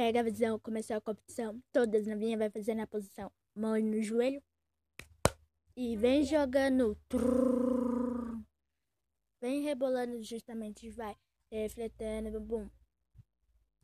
Pega a visão, começou a competição. Todas na minha vai fazer na posição. Mão no joelho. E vem jogando. Vem rebolando justamente, vai. Refletendo, bum.